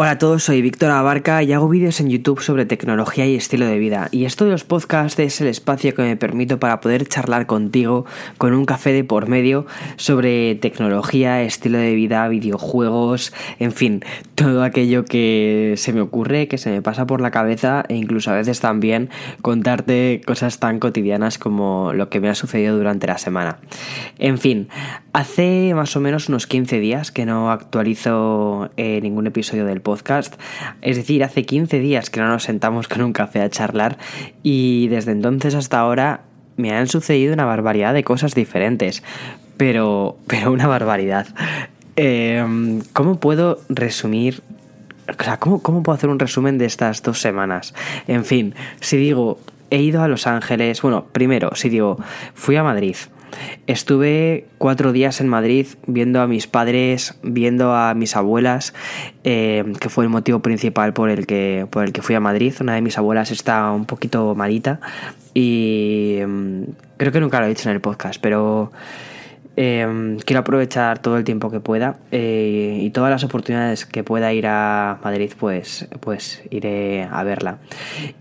Hola a todos, soy Víctor Abarca y hago vídeos en YouTube sobre tecnología y estilo de vida. Y esto de los podcasts es el espacio que me permito para poder charlar contigo con un café de por medio sobre tecnología, estilo de vida, videojuegos, en fin, todo aquello que se me ocurre, que se me pasa por la cabeza e incluso a veces también contarte cosas tan cotidianas como lo que me ha sucedido durante la semana. En fin, hace más o menos unos 15 días que no actualizo eh, ningún episodio del podcast. Es decir, hace 15 días que no nos sentamos con un café a charlar y desde entonces hasta ahora me han sucedido una barbaridad de cosas diferentes. Pero, pero una barbaridad. Em, ¿Cómo puedo resumir o sea, ¿cómo, ¿cómo, puedo hacer un resumen de estas dos semanas? En fin, si digo, he ido a Los Ángeles, bueno, primero, si digo, fui a Madrid, Estuve cuatro días en Madrid viendo a mis padres, viendo a mis abuelas, eh, que fue el motivo principal por el, que, por el que fui a Madrid. Una de mis abuelas está un poquito malita y mm, creo que nunca lo he dicho en el podcast, pero eh, quiero aprovechar todo el tiempo que pueda eh, y todas las oportunidades que pueda ir a Madrid, pues, pues iré a verla.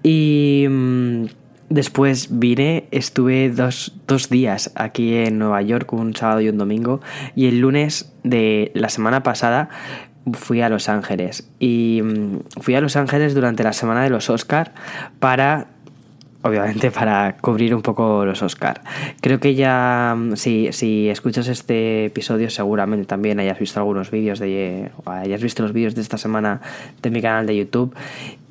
Y mm, Después vine, estuve dos, días aquí en Nueva York, un sábado y un domingo, y el lunes de la semana pasada fui a Los Ángeles. Y mm, fui a Los Ángeles durante la semana de los Oscar para obviamente para cubrir un poco los Oscar. Creo que ya, mm, si, si escuchas este episodio, seguramente también hayas visto algunos vídeos de, hayas visto los vídeos de esta semana de mi canal de YouTube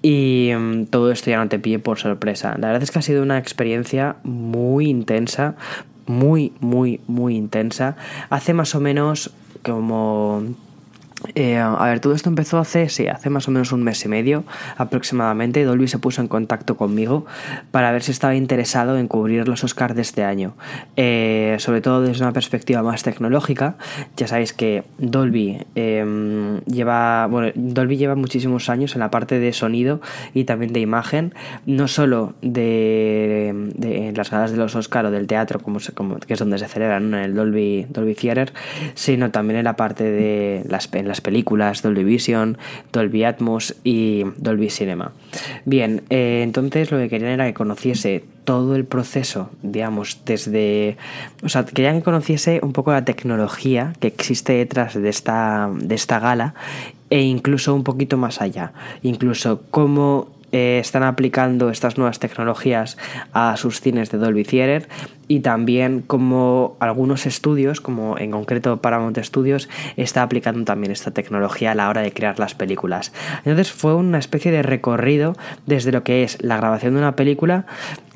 y mm, todo esto ya no te pille por sorpresa. La verdad es que ha sido una experiencia muy intensa, muy, muy, muy intensa. Hace más o menos como eh, a ver, todo esto empezó hace, sí, hace más o menos un mes y medio aproximadamente. Dolby se puso en contacto conmigo para ver si estaba interesado en cubrir los Oscars de este año. Eh, sobre todo desde una perspectiva más tecnológica. Ya sabéis que Dolby em, lleva. Dolby lleva muchísimos años en la parte de sonido y también de imagen. No solo de, las galas de los Oscars o del teatro, que es donde se celebran en el Dolby, Dolby Theater, sino también en la parte de las las películas, Dolby Vision, Dolby Atmos y Dolby Cinema. Bien, eh, entonces lo que querían era que conociese todo el proceso, digamos, desde... O sea, querían que conociese un poco la tecnología que existe detrás de esta, de esta gala e incluso un poquito más allá. Incluso cómo eh, están aplicando estas nuevas tecnologías a sus cines de Dolby Theater y también como algunos estudios, como en concreto Paramount Studios, está aplicando también esta tecnología a la hora de crear las películas. Entonces fue una especie de recorrido desde lo que es la grabación de una película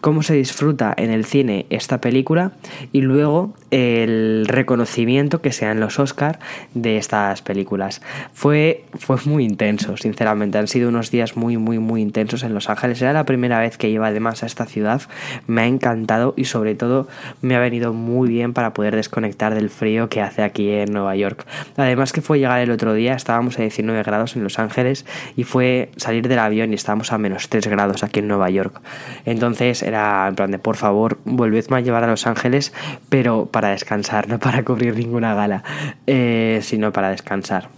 cómo se disfruta en el cine esta película y luego el reconocimiento que sean los Oscar de estas películas. Fue, fue muy intenso, sinceramente. Han sido unos días muy, muy, muy intensos en Los Ángeles. Era la primera vez que iba además a esta ciudad. Me ha encantado y sobre todo me ha venido muy bien para poder desconectar del frío que hace aquí en Nueva York. Además que fue llegar el otro día, estábamos a 19 grados en Los Ángeles y fue salir del avión y estábamos a menos 3 grados aquí en Nueva York. Entonces era en plan de por favor, volvedme a llevar a Los Ángeles, pero para descansar, no para cubrir ninguna gala, eh, sino para descansar.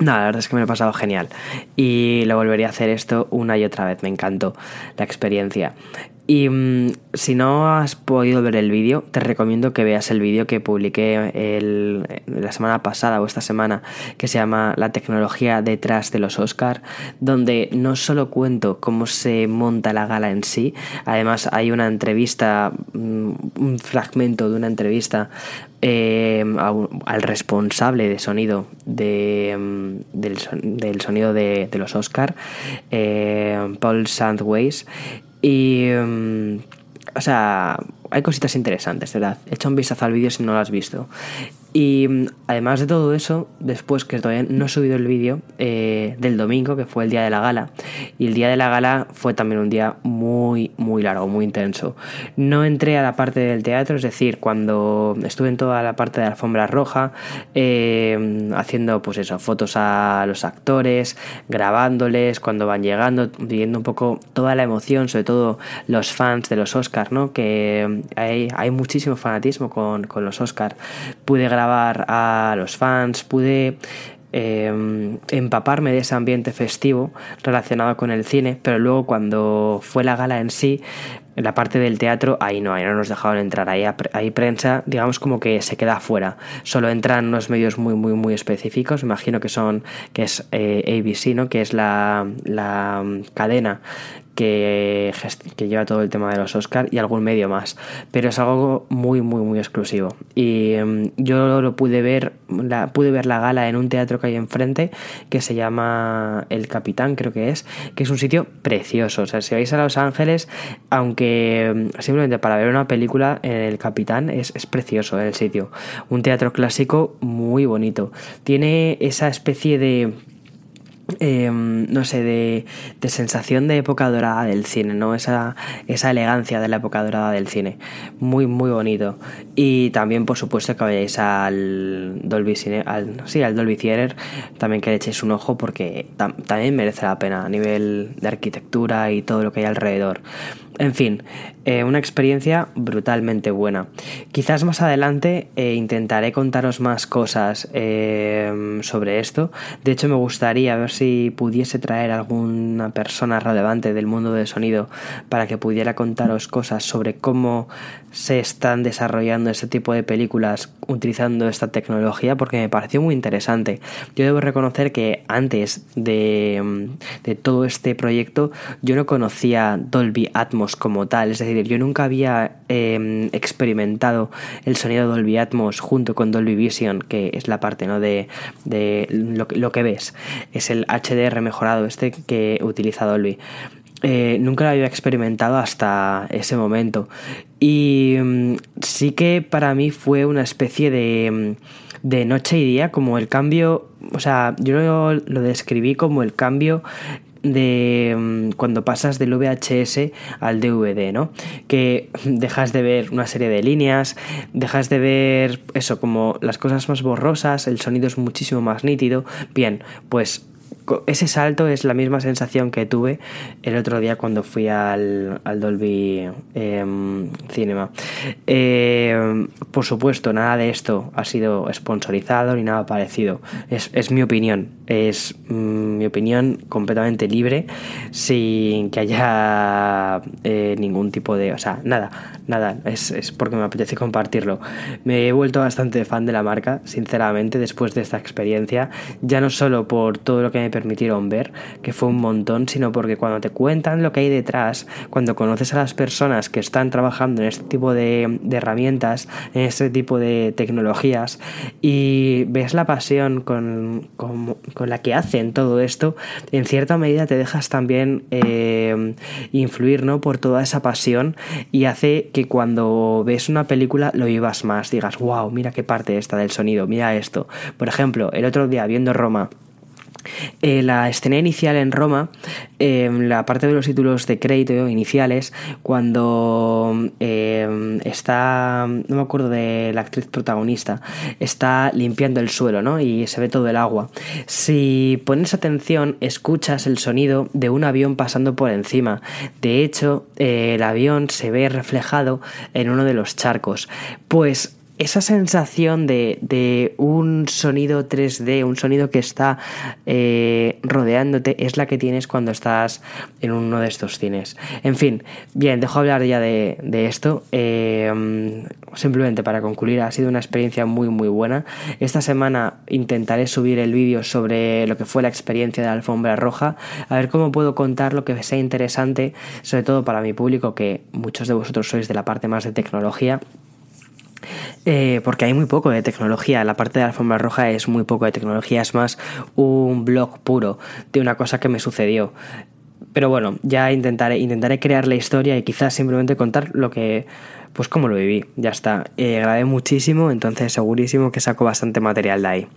No, la verdad es que me lo he pasado genial y lo volvería a hacer esto una y otra vez, me encantó la experiencia. Y mm, si no has podido ver el vídeo, te recomiendo que veas el vídeo que publiqué la semana pasada o esta semana, que se llama La tecnología detrás de los Oscar, donde no solo cuento cómo se monta la gala en sí, además hay una entrevista, mm, un fragmento de una entrevista eh, al responsable de sonido mm, del, sonido de, los Oscar, eh, Paul Sandways y. Mm, o sea, hay cositas interesantes, ¿verdad? Echa un vistazo al vídeo si no lo has visto. Y mm, además de todo eso, después que todavía no he subido el vídeo eh, del domingo, que fue el día de la gala, y el día de la gala fue también un día muy, muy largo, muy intenso. No entré a la parte del teatro, es decir, cuando estuve en toda la parte de la alfombra roja, eh, haciendo pues eso, fotos a los actores, grabándoles cuando van llegando, viviendo un poco toda la emoción, sobre todo los fans de los Oscars, ¿no? Que hay, hay muchísimo fanatismo con, con los Oscars. Pude grabar a los fans, pude em, empaparme de ese ambiente festivo relacionado con el cine, pero luego cuando fue la gala en sí, la parte del teatro, ahí no, ahí no nos dejaron entrar, ahí, ahí prensa, digamos como que se queda afuera, solo entran unos medios muy, muy, muy específicos, imagino que son, que es eh, ABC, ¿no? que es la, la cadena que, lleva todo el tema de los Oscars y algún medio más. Pero es algo muy, muy, muy exclusivo. Y em, yo lo pude ver, la, pude ver la gala en un teatro que hay enfrente que se llama El Capitán, creo que es, que es un sitio precioso. O sea, si vais a Los Ángeles, aunque em, simplemente para ver una película en El Capitán es, es precioso el sitio. Un teatro clásico muy bonito. Tiene esa especie de Em, no sé, de, sensación de época dorada del cine, ¿no? Esa, esa elegancia de la época dorada del cine. Muy, muy bonito. Y también, por supuesto, que vayáis al Dolby Cine, al, sí, al Dolby Theater, también que le echéis un ojo porque también merece la pena a nivel de arquitectura y todo lo que hay alrededor. En fin, eh, una experiencia brutalmente buena. Quizás más adelante eh, intentaré contaros más cosas eh, sobre esto. De hecho, me gustaría ver si pudiese traer alguna persona relevante del mundo del sonido para que pudiera contaros cosas sobre cómo se están desarrollando este tipo de películas utilizando esta tecnología porque me pareció muy interesante. Yo debo reconocer que antes de, de todo este proyecto yo no conocía Dolby Atmos como tal, es decir, yo nunca había em, experimentado el sonido Dolby Atmos junto con Dolby Vision, que es la parte ¿no? de, de lo, lo que ves, es el HDR mejorado este que utiliza Dolby. Eh, nunca lo había experimentado hasta ese momento. Y mm, sí que para mí fue una especie de, mm, de noche y día, como el cambio, o sea, yo lo, lo describí como el cambio de mm, cuando pasas del VHS al DVD, ¿no? Que dejas de ver una serie de líneas, dejas de ver eso como las cosas más borrosas, el sonido es muchísimo más nítido. Bien, pues ese salto es la misma sensación que tuve el otro día cuando fui al, Dolby em, Cinema. Em, por supuesto, nada de esto ha sido sponsorizado ni nada parecido. Es, mi opinión. Es mm, mi opinión completamente libre, sin que haya eh, ningún tipo de. O sea, nada, nada. Es, es porque me apetece compartirlo. Me he vuelto bastante fan de la marca, sinceramente, después de esta experiencia. Ya no solo por todo lo que me permitieron ver, que fue un montón, sino porque cuando te cuentan lo que hay detrás, cuando conoces a las personas que están trabajando en este tipo de, herramientas, en este tipo de tecnologías, y ves la pasión con, la que hacen todo esto, en cierta medida te dejas también eh, influir ¿no? por toda esa pasión y hace que cuando ves una película lo vivas más, digas, wow, mira qué parte está del sonido, mira esto. Por ejemplo, el otro día viendo Roma, eh, la escena inicial en Roma, em, la parte de los títulos de crédito iniciales, cuando em, está, no me acuerdo de la actriz protagonista, está limpiando el suelo, ¿no? Y se ve todo el agua. Si pones atención, escuchas el sonido de un avión pasando por encima. De hecho, eh, el avión se ve reflejado en uno de los charcos. Pues esa sensación de, un sonido 3D, un sonido que está eh, rodeándote, es la que tienes cuando estás en uno de estos cines. En fin, bien, dejo hablar ya de, esto. Eh, simplemente para concluir, ha sido una experiencia muy, muy buena. Esta semana intentaré subir el vídeo sobre lo que fue la experiencia de la alfombra roja, a ver cómo puedo contar lo que sea interesante, sobre todo para mi público, que muchos de vosotros sois de la parte más de tecnología. Eh, porque hay muy poco de tecnología. La parte de la alfombra roja es muy poco de tecnología, es más un blog puro de una cosa que me sucedió. Pero bueno, ya intentaré, intentaré crear la historia y quizás simplemente contar lo que, pues cómo lo viví. Ya está. Eh, grabé muchísimo, entonces segurísimo que saco bastante material de ahí.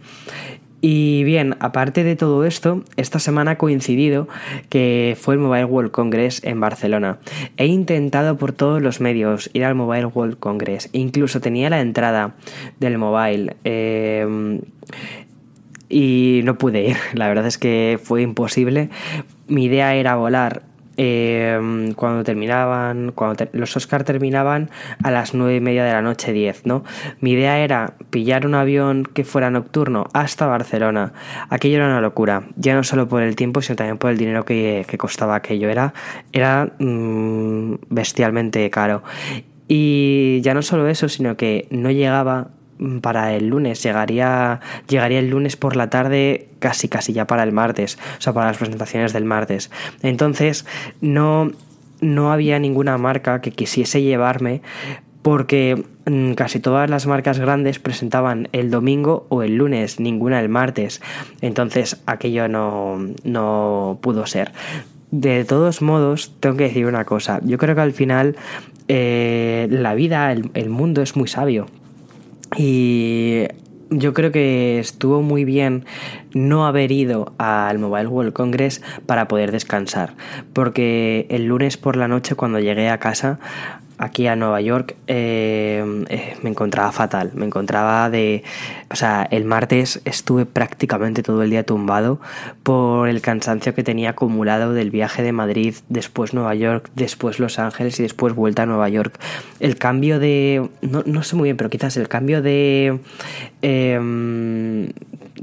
Y bien, aparte de todo esto, esta semana ha coincidido que fue el Mobile World Congress en Barcelona. He intentado por todos los medios ir al Mobile World Congress. Incluso tenía la entrada del mobile. Eh, y no pude ir. La verdad es que fue imposible. Mi idea era volar eh, cuando terminaban, cuando los Oscar terminaban a las nueve y media de la noche 10, ¿no? Mi idea era pillar un avión que fuera nocturno hasta Barcelona. Aquello era una locura, ya no solo por el tiempo, sino también por el dinero que, costaba aquello. Era, era mm, bestialmente caro. Y ya no solo eso, sino que no llegaba para el lunes, llegaría, llegaría el lunes por la tarde casi casi ya para el martes, o sea, para las presentaciones del martes. Entonces, no, no había ninguna marca que quisiese llevarme porque mm, casi todas las marcas grandes presentaban el domingo o el lunes, ninguna el martes. Entonces aquello no, no pudo ser. De todos modos, tengo que decir una cosa. Yo creo que al final eh, la vida, el mundo es muy sabio. Y yo creo que estuvo muy bien no haber ido al Mobile World Congress para poder descansar, porque el lunes por la noche cuando llegué a casa aquí a Nueva York eh, eh, me encontraba fatal, me encontraba de... O sea, el martes estuve prácticamente todo el día tumbado por el cansancio que tenía acumulado del viaje de Madrid, después Nueva York, después Los Ángeles y después vuelta a Nueva York. El cambio de... No, no sé muy bien, pero quizás el cambio de... Em,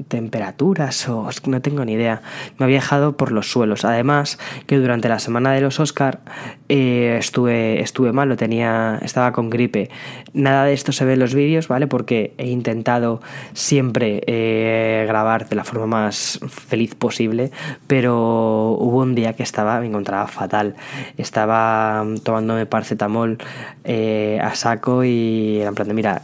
temperaturas o no tengo ni idea. Me había dejado por los suelos. Además, que durante la semana de los Oscar eh, estuve, estuve mal, tenía, estaba con gripe. Nada de esto se ve en los vídeos, ¿vale? Porque he intentado siempre eh, grabar de la forma más feliz posible, pero hubo un día que estaba, me encontraba fatal. Estaba tomándome paracetamol eh, a saco y en plan de, mira,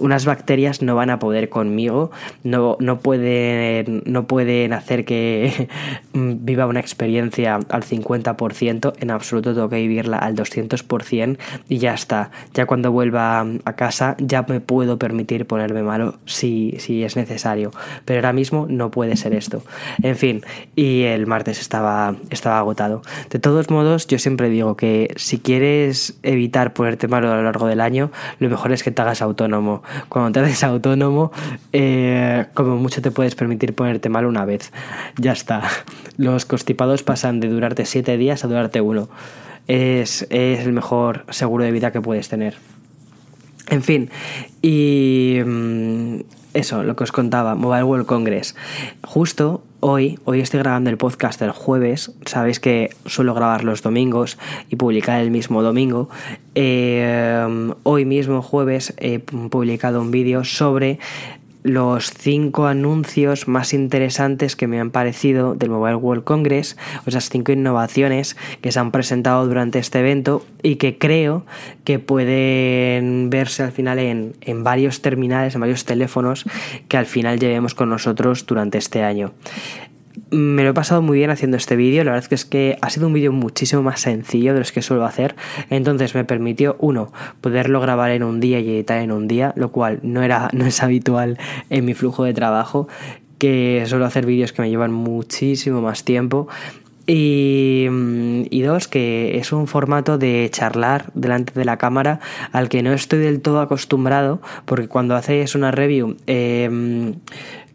unas bacterias no van a poder conmigo, no, no, pueden, no pueden hacer que viva una experiencia al 50%, en absoluto tengo que vivirla al 200% y ya está. Ya cuando vuelva a casa ya me puedo permitir ponerme malo si, si es necesario, pero ahora mismo no puede ser esto. En fin, y el martes estaba, estaba agotado. De todos modos, yo siempre digo que si quieres evitar ponerte malo a lo largo del año, lo mejor es que te hagas autónomo. Cuando te haces autónomo, eh, como mucho te puedes permitir ponerte mal una vez. Ya está. Los constipados pasan de durarte 7 días a durarte uno. Es, es el mejor seguro de vida que puedes tener. En fin, y mm, eso, lo que os contaba, Mobile World Congress. Justo hoy, hoy estoy grabando el podcast el jueves, sabéis que suelo grabar los domingos y publicar el mismo domingo. Eh, hoy mismo jueves he publicado un vídeo sobre los cinco anuncios más interesantes que me han parecido del Mobile World Congress, o esas cinco innovaciones que se han presentado durante este evento y que creo que pueden verse al final en, en varios terminales, en varios teléfonos que al final llevemos con nosotros durante este año. Me lo he pasado muy bien haciendo este vídeo, la verdad es que, es que ha sido un vídeo muchísimo más sencillo de los que suelo hacer, entonces me permitió, uno, poderlo grabar en un día y editar en un día, lo cual no, era, no es habitual en mi flujo de trabajo, que suelo hacer vídeos que me llevan muchísimo más tiempo. Y, y, dos, que es un formato de charlar delante de la cámara al que no estoy del todo acostumbrado, porque cuando haces una review, eh,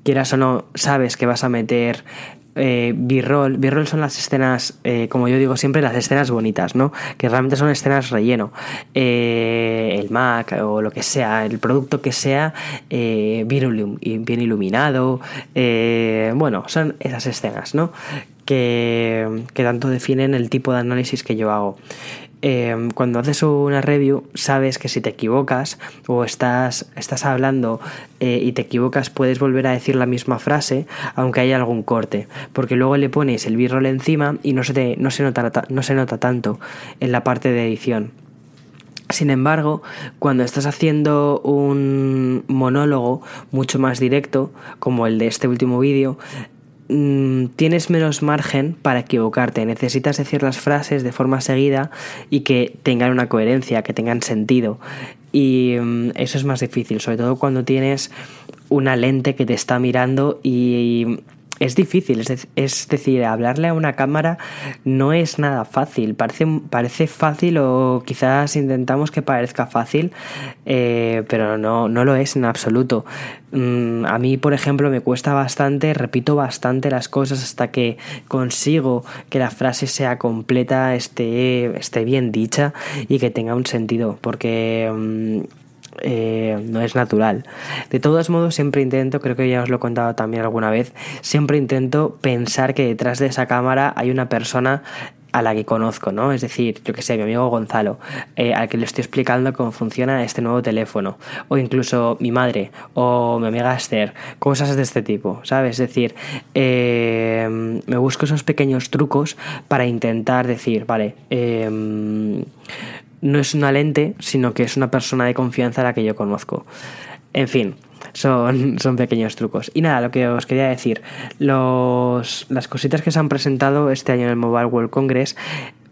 quieras o no, sabes que vas a meter eh, B-roll. B-roll son las escenas, eh, como yo digo siempre, las escenas bonitas, ¿no? Que realmente son escenas relleno. Eh, el Mac o lo que sea, el producto que sea, eh, bien, bien iluminado. bueno, son esas escenas, ¿no? Que, que tanto definen el tipo de análisis que yo hago. Em, cuando haces una review sabes que si te equivocas o estás, estás hablando eh, y te equivocas puedes volver a decir la misma frase aunque haya algún corte porque luego le pones el b-roll encima y no se, no, se nota, no se nota tanto en la parte de edición. Sin embargo, cuando estás haciendo un monólogo mucho más directo, como el de este último vídeo, Mm, tienes menos margen para equivocarte. Necesitas decir las frases de forma seguida y que tengan una coherencia, que tengan sentido. Y mm, eso es más difícil, sobre todo cuando tienes una lente que te está mirando y es difícil, es, decir, hablarle a una cámara no es nada fácil, parece, parece fácil o quizás intentamos que parezca fácil, eh, pero no, no lo es en absoluto. Mm, a mí, por ejemplo, me cuesta bastante, repito bastante las cosas hasta que consigo que la frase sea completa, esté, esté bien dicha y que tenga un sentido, porque... Mm, eh, no es natural. De todos modos, siempre intento, creo que ya os lo he contado también alguna vez, siempre intento pensar que detrás de esa cámara hay una persona a la que conozco, ¿no? Es decir, yo que sé, mi amigo Gonzalo, eh, al que le estoy explicando cómo funciona este nuevo teléfono, o incluso mi madre, o mi amiga Esther, cosas de este tipo, ¿sabes? Es decir, eh, me busco esos pequeños trucos para intentar decir, vale, eh, no es una lente, sino que es una persona de confianza a la que yo conozco. En fin, son, son pequeños trucos. Y nada, lo que os quería decir, los, las cositas que se han presentado este año en el Mobile World Congress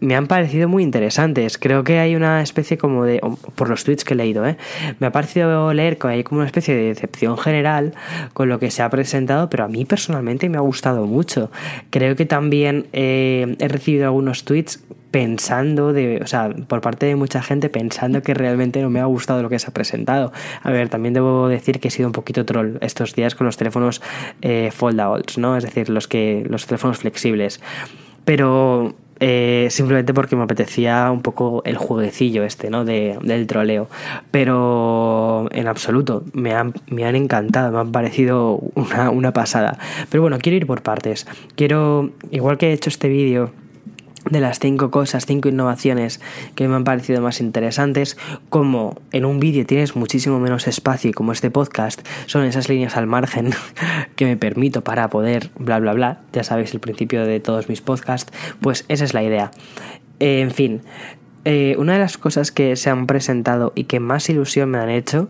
me han parecido muy interesantes. Creo que hay una especie como de, por los tweets que he leído, ¿eh? me ha parecido leer que hay como una especie de decepción general con lo que se ha presentado, pero a mí personalmente me ha gustado mucho. Creo que también eh, he recibido algunos tweets pensando de, o sea, por parte de mucha gente pensando que realmente no me ha gustado lo que se ha presentado. A ver, también debo decir que he sido un poquito troll estos días con los teléfonos eh, foldables, ¿no? Es decir, los que los teléfonos flexibles. Pero eh, simplemente porque me apetecía un poco el jueguecillo este, ¿no? De, del troleo. Pero en absoluto, me han, me han encantado, me han parecido una, una pasada. Pero bueno, quiero ir por partes. Quiero, igual que he hecho este vídeo de las cinco cosas, cinco innovaciones que me han parecido más interesantes, como en un vídeo tienes muchísimo menos espacio y como este podcast son esas líneas al margen que me permito para poder bla bla bla, ya sabéis el principio de todos mis podcasts, pues esa es la idea. en fin, eh, una de las cosas que se han presentado y que más ilusión me han hecho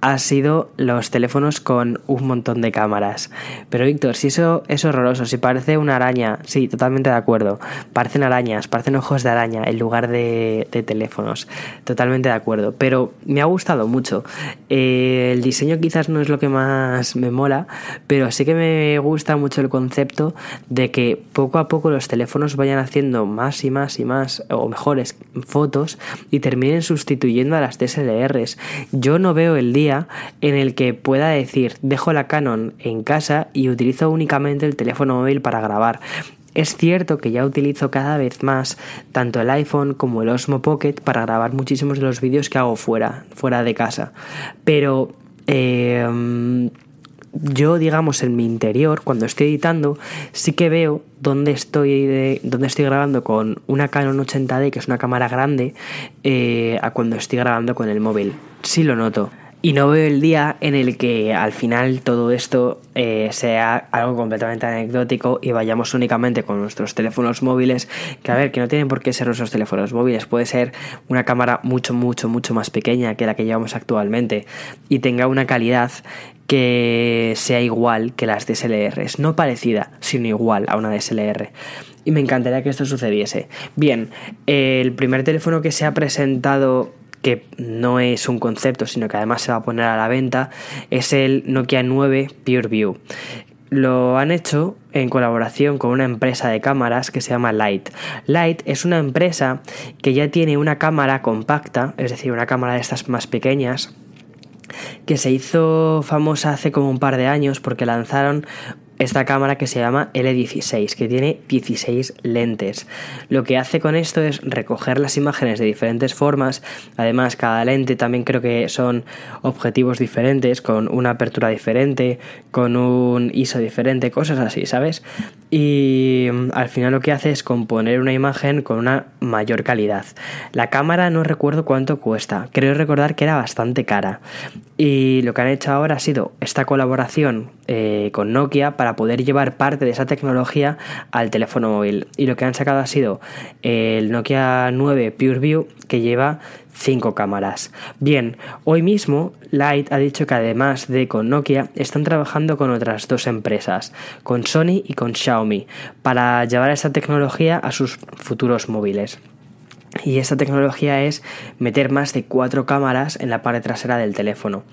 ha sido los teléfonos con un montón de cámaras. Pero Víctor, si eso es horroroso, si parece una araña, sí, totalmente de acuerdo. Parecen arañas, parecen ojos de araña en lugar de, teléfonos. Totalmente de acuerdo. Pero me ha gustado mucho. Eh, el diseño quizás no es lo que más me mola, pero sí que me gusta mucho el concepto de que poco a poco los teléfonos vayan haciendo más y más y más, o mejores fotos, y terminen sustituyendo a las DSLRs. Yo no veo el día en el que pueda decir dejo la Canon en casa y utilizo únicamente el teléfono móvil para grabar. Es cierto que ya utilizo cada vez más tanto el iPhone como el Osmo Pocket para grabar muchísimos de los vídeos que hago fuera, fuera de casa. Pero em, yo, digamos, en mi interior, cuando estoy editando, sí que veo dónde estoy, dónde estoy grabando con una Canon 80D, que es una cámara grande, eh, a cuando estoy grabando con el móvil. Sí lo noto. Y no veo el día en el que al final todo esto eh, sea algo completamente anecdótico y vayamos únicamente con nuestros teléfonos móviles, que a ver, que no tienen por qué ser nuestros teléfonos móviles, puede ser una cámara mucho, mucho, mucho más pequeña que la que llevamos actualmente y tenga una calidad que sea igual que las DSLRs, no parecida, sino igual a una DSLR. Y me encantaría que esto sucediese. Bien, el primer teléfono que se ha presentado que no es un concepto, sino que además se va a poner a la venta, es el Nokia 9 PureView. Lo han hecho en colaboración con una empresa de cámaras que se llama Light. Light es una empresa que ya tiene una cámara compacta, es decir, una cámara de estas más pequeñas, que se hizo famosa hace como un par de años porque lanzaron esta cámara que se llama L16, que tiene 16 lentes. Lo que hace con esto es recoger las imágenes de diferentes formas. Además, cada lente también creo que son objetivos diferentes, con una apertura diferente, con un ISO diferente, cosas así, ¿sabes? Y mm, al final lo que hace es componer una imagen con una mayor calidad. La cámara no recuerdo cuánto cuesta, creo recordar que era bastante cara. Y lo que han hecho ahora ha sido esta colaboración eh, con Nokia para poder llevar parte de esa tecnología al teléfono móvil. Y lo que han sacado ha sido el Nokia 9 PureView que lleva 5 cámaras. Bien, hoy mismo Light ha dicho que además de con Nokia están trabajando con otras dos empresas, con Sony y con Xiaomi, para llevar esta tecnología a sus futuros móviles. Y esta tecnología es meter más de cuatro cámaras en la parte trasera del teléfono.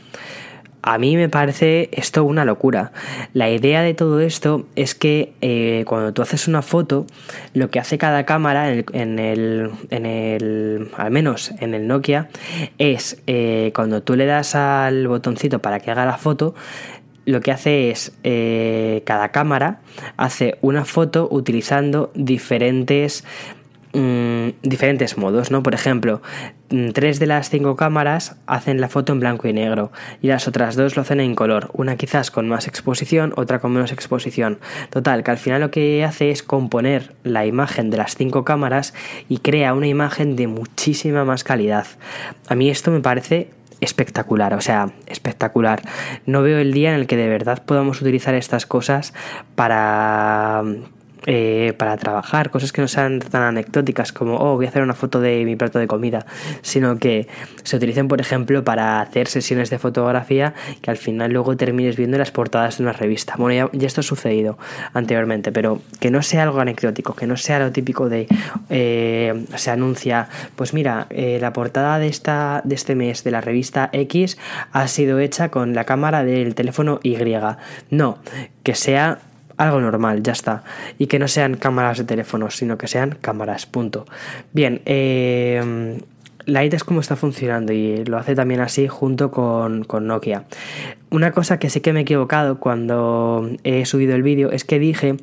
a mí me parece esto una locura. La idea de todo esto es que eh, cuando tú haces una foto, lo que hace cada cámara en el, en el, al menos en el Nokia, es eh, cuando tú le das al botoncito para que haga la foto, lo que hace es eh, cada cámara hace una foto utilizando diferentes Mm, diferentes modos, ¿no? Por ejemplo, mm, tres de las cinco cámaras hacen la foto en blanco y negro y las otras dos lo hacen en color, una quizás con más exposición, otra con menos exposición. Total, que al final lo que hace es componer la imagen de las cinco cámaras y crea una imagen de muchísima más calidad. A mí esto me parece espectacular, o sea, espectacular. No veo el día en el que de verdad podamos utilizar estas cosas para eh, para trabajar, cosas que no sean tan anecdóticas como, oh, voy a hacer una foto de mi plato de comida, sino que se utilicen, por ejemplo, para hacer sesiones de fotografía que al final luego termines viendo las portadas de una revista. Bueno, ya, esto ha sucedido anteriormente, pero que no sea algo anecdótico, que no sea lo típico de, eh, se anuncia, pues mira, eh, la portada de, esta, de este mes de la revista X ha sido hecha con la cámara del teléfono Y. No, que sea algo normal, ya está. Y que no sean cámaras de teléfonos, sino que sean cámaras, punto. Bien, eh, la idea es cómo está funcionando y lo hace también así junto con, con Nokia. Una cosa que sí que me he equivocado cuando he subido el vídeo es que dije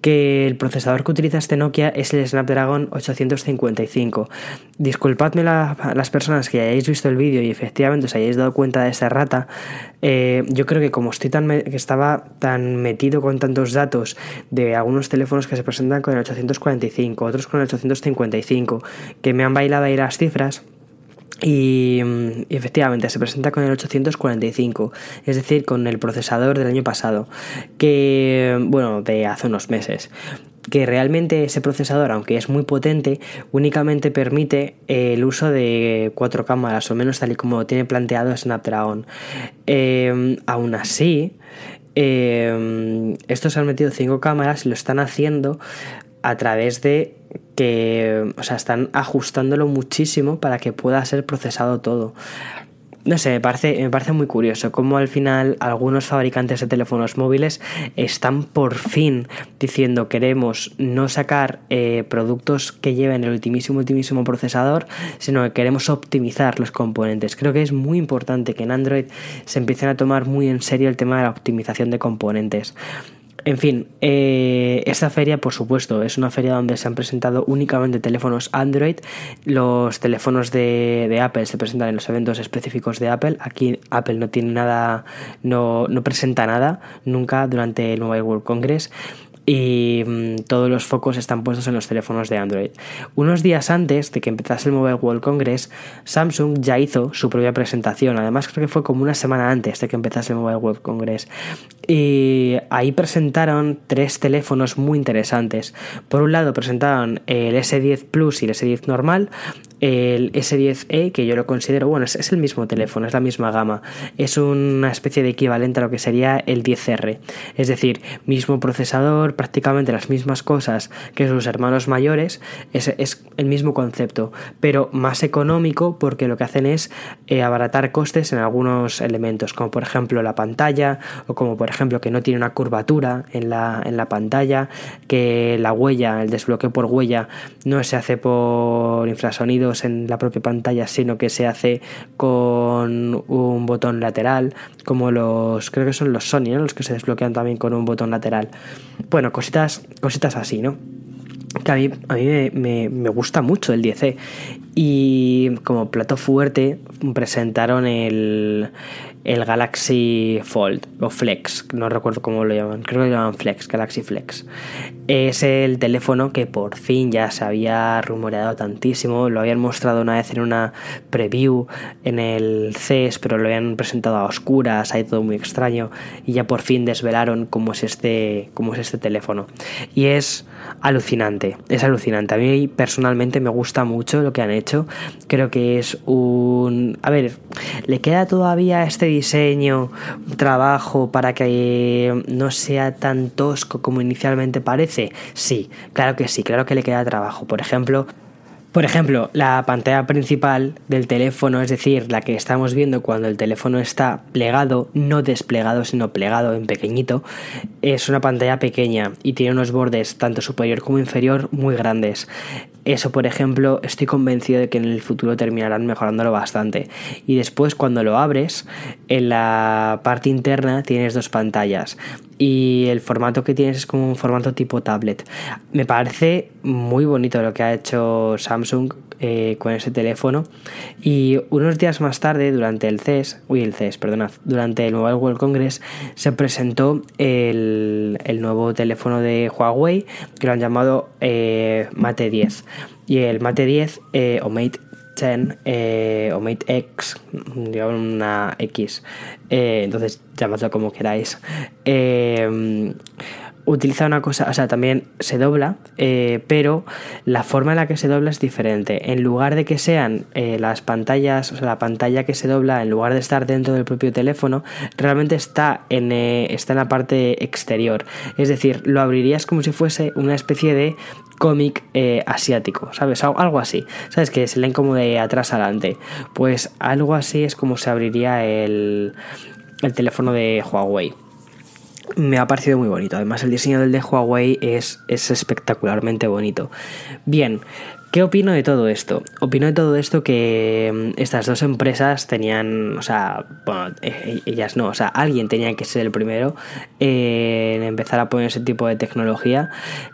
que el procesador que utiliza este Nokia es el Snapdragon 855. Disculpadme las personas que hayáis visto el vídeo y efectivamente os hayáis dado cuenta de esta rata. Eh, yo creo que como estoy tan que estaba tan metido con tantos datos de algunos teléfonos que se presentan con el 845, otros con el 855, que me han bailado ahí las cifras y, efectivamente se presenta con el 845, es decir, con el procesador del año pasado, que, bueno, de hace unos meses que realmente ese procesador, aunque es muy potente, únicamente permite el uso de cuatro cámaras, o menos tal y como tiene planteado Snapdragon. Eh, aún así, eh, estos han metido cinco cámaras y lo están haciendo a través de que, o sea, están ajustándolo muchísimo para que pueda ser procesado todo. No sé, me parece, me parece muy curioso cómo al final algunos fabricantes de teléfonos móviles están por fin diciendo queremos no sacar eh, productos que lleven el ultimísimo, ultimísimo procesador, sino que queremos optimizar los componentes. Creo que es muy importante que en Android se empiecen a tomar muy en serio el tema de la optimización de componentes. En fin, eh, esta feria, por supuesto, es una feria donde se han presentado únicamente teléfonos Android. Los teléfonos de, Apple se presentan en los eventos específicos de Apple. Aquí Apple no tiene nada, no, no presenta nada nunca durante el Mobile World Congress y mm, todos los focos están puestos en los teléfonos de Android. Unos días antes de que empezase el Mobile World Congress, Samsung ya hizo su propia presentación. Además, creo que fue como una semana antes de que empezase el Mobile World Congress. Y ahí presentaron tres teléfonos muy interesantes. Por un lado, presentaron el S10 Plus y el S10 normal el S10e, que yo lo considero, bueno, es, el mismo teléfono, es la misma gama, es una especie de equivalente a lo que sería el 10R, es decir, mismo procesador, prácticamente las mismas cosas que sus hermanos mayores, es, es el mismo concepto, pero más económico porque lo que hacen es eh, abaratar costes en algunos elementos, como por ejemplo la pantalla, o como por ejemplo que no tiene una curvatura en la, en la pantalla, que la huella, el desbloqueo por huella, no se hace por en la propia pantalla, sino que se hace con un botón lateral, como los, creo que son los Sony, los que se desbloquean también con un botón lateral. Bueno, cositas, cositas así, ¿no? que a mí, a mí me, me, gusta mucho el 10 y como plato fuerte presentaron el, el Galaxy Fold o Flex, no recuerdo cómo lo llaman, creo que lo llaman Flex, Galaxy Flex. Es el teléfono que por fin ya se había rumoreado tantísimo, lo habían mostrado una vez en una preview en el CES, pero lo habían presentado a oscuras, hay todo muy extraño y ya por fin desvelaron cómo es este, cómo es este teléfono. Y es alucinante, es alucinante. A mí personalmente me gusta mucho lo que han hecho. Creo que es un... A ver, le queda todavía este diseño, trabajo para que no sea tan tosco como inicialmente parece. Sí, claro que sí, claro que le queda trabajo. Por ejemplo, Por ejemplo, la pantalla principal del teléfono, es decir, la que estamos viendo cuando el teléfono está plegado, no desplegado, sino plegado en pequeñito, es una pantalla pequeña y tiene unos bordes tanto superior como inferior muy grandes. Eso, por ejemplo, estoy convencido de que en el futuro terminarán mejorándolo bastante. Y después, cuando lo abres, en la parte interna tienes dos pantallas. Y el formato que tienes es como un formato tipo tablet. Me parece muy bonito lo que ha hecho Samsung eh, con ese teléfono. Y unos días más tarde, durante el CES, uy, el CES, perdonad, durante el Mobile World Congress, se presentó el, nuevo teléfono de Huawei que lo han llamado eh, Mate 10. Y el Mate 10 eh, o Mate 10 o Mate X, digamos una X, entonces llamadlo como queráis utiliza una cosa, o sea, también se dobla, eh, pero la forma en la que se dobla es diferente. En lugar de que sean eh, las pantallas, o sea, la pantalla que se dobla, en lugar de estar dentro del propio teléfono, realmente está en, eh, está en la parte exterior. Es decir, lo abrirías como si fuese una especie de cómic asiático, ¿sabes? Algo así, ¿sabes? Que se leen como de atrás adelante. Pues algo así es como se abriría el, el teléfono de Huawei me ha parecido muy bonito. Además, el diseño del de Huawei es, es espectacularmente bonito. Bien, ¿Qué opino de todo esto? Opino de todo esto que mm, estas dos empresas tenían, o sea, bueno, e, ellas no, o sea, alguien tenía que ser el primero en empezar a poner ese tipo de tecnología.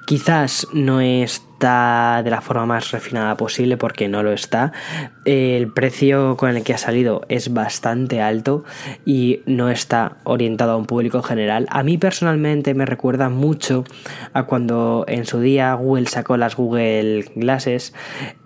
Quizás no es de la forma más refinada posible porque no lo está. El precio con el que ha salido es bastante alto y no está orientado a un público general. A mí personalmente me recuerda mucho a cuando en su día Google sacó las Google Glasses,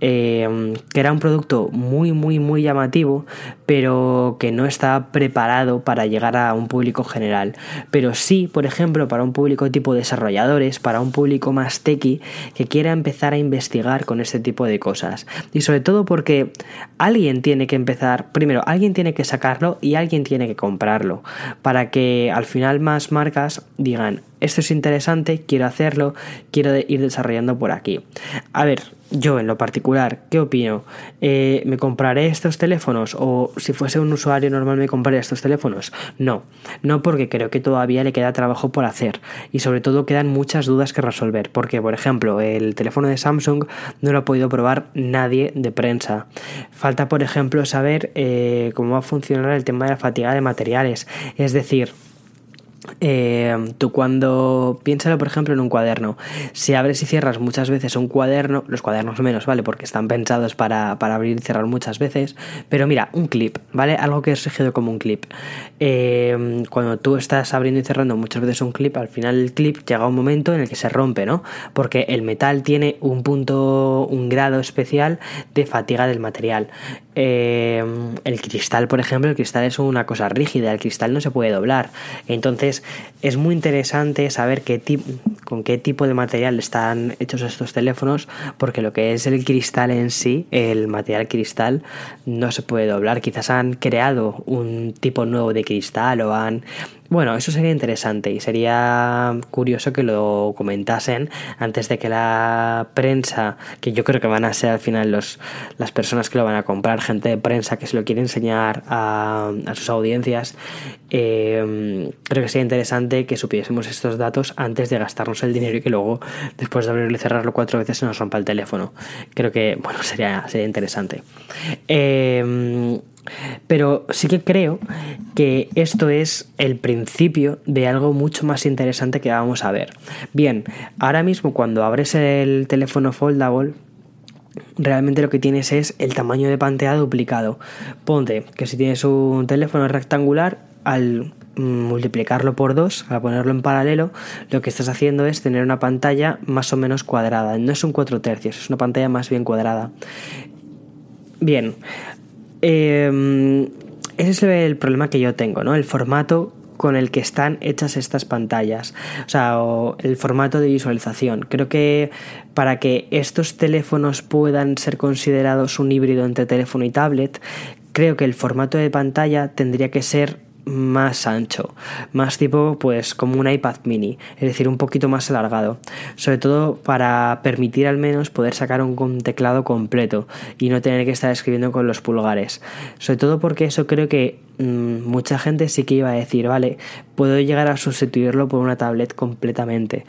eh, que era un producto muy, muy, muy llamativo, pero que no está preparado para llegar a un público general. Pero sí, por ejemplo, para un público tipo desarrolladores, para un público más techy que quiera empezar a investigar con este tipo de cosas. Y sobre todo porque alguien tiene que empezar, primero, alguien tiene que sacarlo y alguien tiene que comprarlo, para que al final más marcas digan, esto es interesante, quiero hacerlo, quiero ir desarrollando por aquí. A ver, yo en lo particular, ¿qué opino? Eh, ¿Me compraré estos teléfonos? ¿O si fuese un usuario normal me compraré estos teléfonos? No, no porque creo que todavía le queda trabajo por hacer y sobre todo quedan muchas dudas que resolver. Porque, por ejemplo, el teléfono de Samsung no lo ha podido probar nadie de prensa. Falta, por ejemplo, saber eh, cómo va a funcionar el tema de la fatiga de materiales. Es decir, eh, tú cuando piénsalo por ejemplo en un cuaderno. Si abres y cierras muchas veces un cuaderno los cuadernos menos vale porque están pensados para, abrir y cerrar muchas veces. Pero mira un clip vale algo que es regido como un clip. Eh, cuando tú estás abriendo y cerrando muchas veces un clip al final el clip llega un momento en el que se rompe no porque el metal tiene un punto un grado especial de fatiga del material. Eh, el cristal por ejemplo el cristal es una cosa rígida el cristal no se puede doblar. Entonces es muy interesante saber qué con qué tipo de material están hechos estos teléfonos, porque lo que es el cristal en sí, el material cristal, no se puede doblar. Quizás han creado un tipo nuevo de cristal o han bueno, eso sería interesante y sería curioso que lo comentasen antes de que la prensa, que yo creo que van a ser al final los, las personas que lo van a comprar, gente de prensa que se lo quiere enseñar a, sus audiencias, eh, creo que sería interesante que supiésemos estos datos antes de gastarnos el dinero y que luego, después de abrirlo y cerrarlo cuatro veces, se nos rompa el teléfono. Creo que, bueno, sería, sería interesante. Eh, pero sí que creo que esto es el principio de algo mucho más interesante que vamos a ver. Bien, ahora mismo cuando abres el teléfono foldable, realmente lo que tienes es el tamaño de pantalla duplicado. Ponte que si tienes un teléfono rectangular, al multiplicarlo por dos, al ponerlo en paralelo, lo que estás haciendo es tener una pantalla más o menos cuadrada. No es un 4 tercios, es una pantalla más bien cuadrada. Bien, eh, ese es el problema que yo tengo, ¿no? El formato con el que están hechas estas pantallas, o sea, el formato de visualización. Creo que para que estos teléfonos puedan ser considerados un híbrido entre teléfono y tablet, creo que el formato de pantalla tendría que ser más ancho, más tipo pues como un iPad mini, es decir, un poquito más alargado, sobre todo para permitir al menos poder sacar un, teclado completo y no tener que estar escribiendo con los pulgares, sobre todo porque eso creo que mm, mucha gente sí que iba a decir, vale, puedo llegar a sustituirlo por una tablet completamente,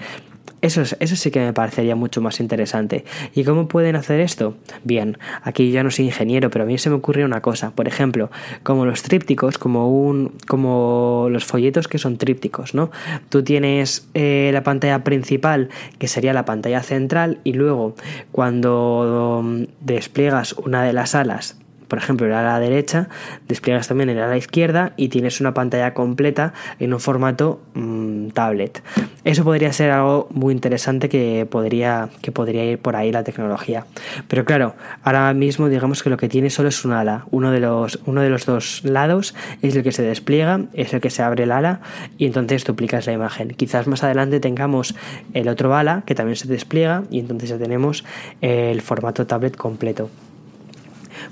eso, eso sí que me parecería mucho más interesante. ¿Y cómo pueden hacer esto? Bien, aquí yo no soy ingeniero, pero a mí se me ocurre una cosa. Por ejemplo, como los trípticos, como un. como los folletos que son trípticos, ¿no? Tú tienes eh, la pantalla principal, que sería la pantalla central, y luego, cuando mm, despliegas una de las alas por ejemplo, el ala derecha, despliegas también el ala izquierda y tienes una pantalla completa en un formato mm, tablet. Eso podría ser algo muy interesante que podría, que podría ir por ahí la tecnología. Pero claro, ahora mismo digamos que lo que tiene solo es un ala. Uno de los, uno de los dos lados es el que se despliega, es el que se abre el ala y entonces duplicas la imagen. Quizás más adelante tengamos el otro ala que también se despliega y entonces ya tenemos el formato tablet completo.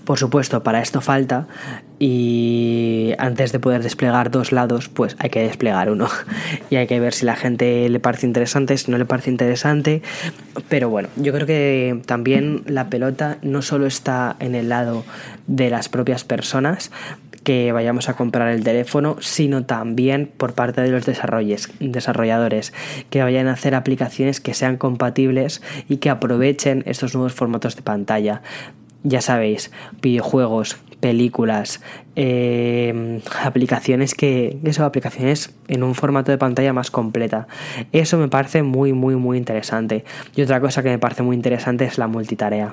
Por supuesto, para esto falta. Y antes de poder desplegar dos lados, pues hay que desplegar uno. Y hay que ver si la gente le parece interesante, si no le parece interesante. Pero bueno, yo creo que también la pelota no solo está en el lado de las propias personas, que vayamos a comprar el teléfono, sino también por parte de los desarrolladores que vayan a hacer aplicaciones que sean compatibles y que aprovechen estos nuevos formatos de pantalla ya sabéis, videojuegos, películas, eh, aplicaciones que, eso, aplicaciones en un formato de pantalla más completa. Eso me parece muy, muy, muy interesante. Y otra cosa que me parece muy interesante es la multitarea.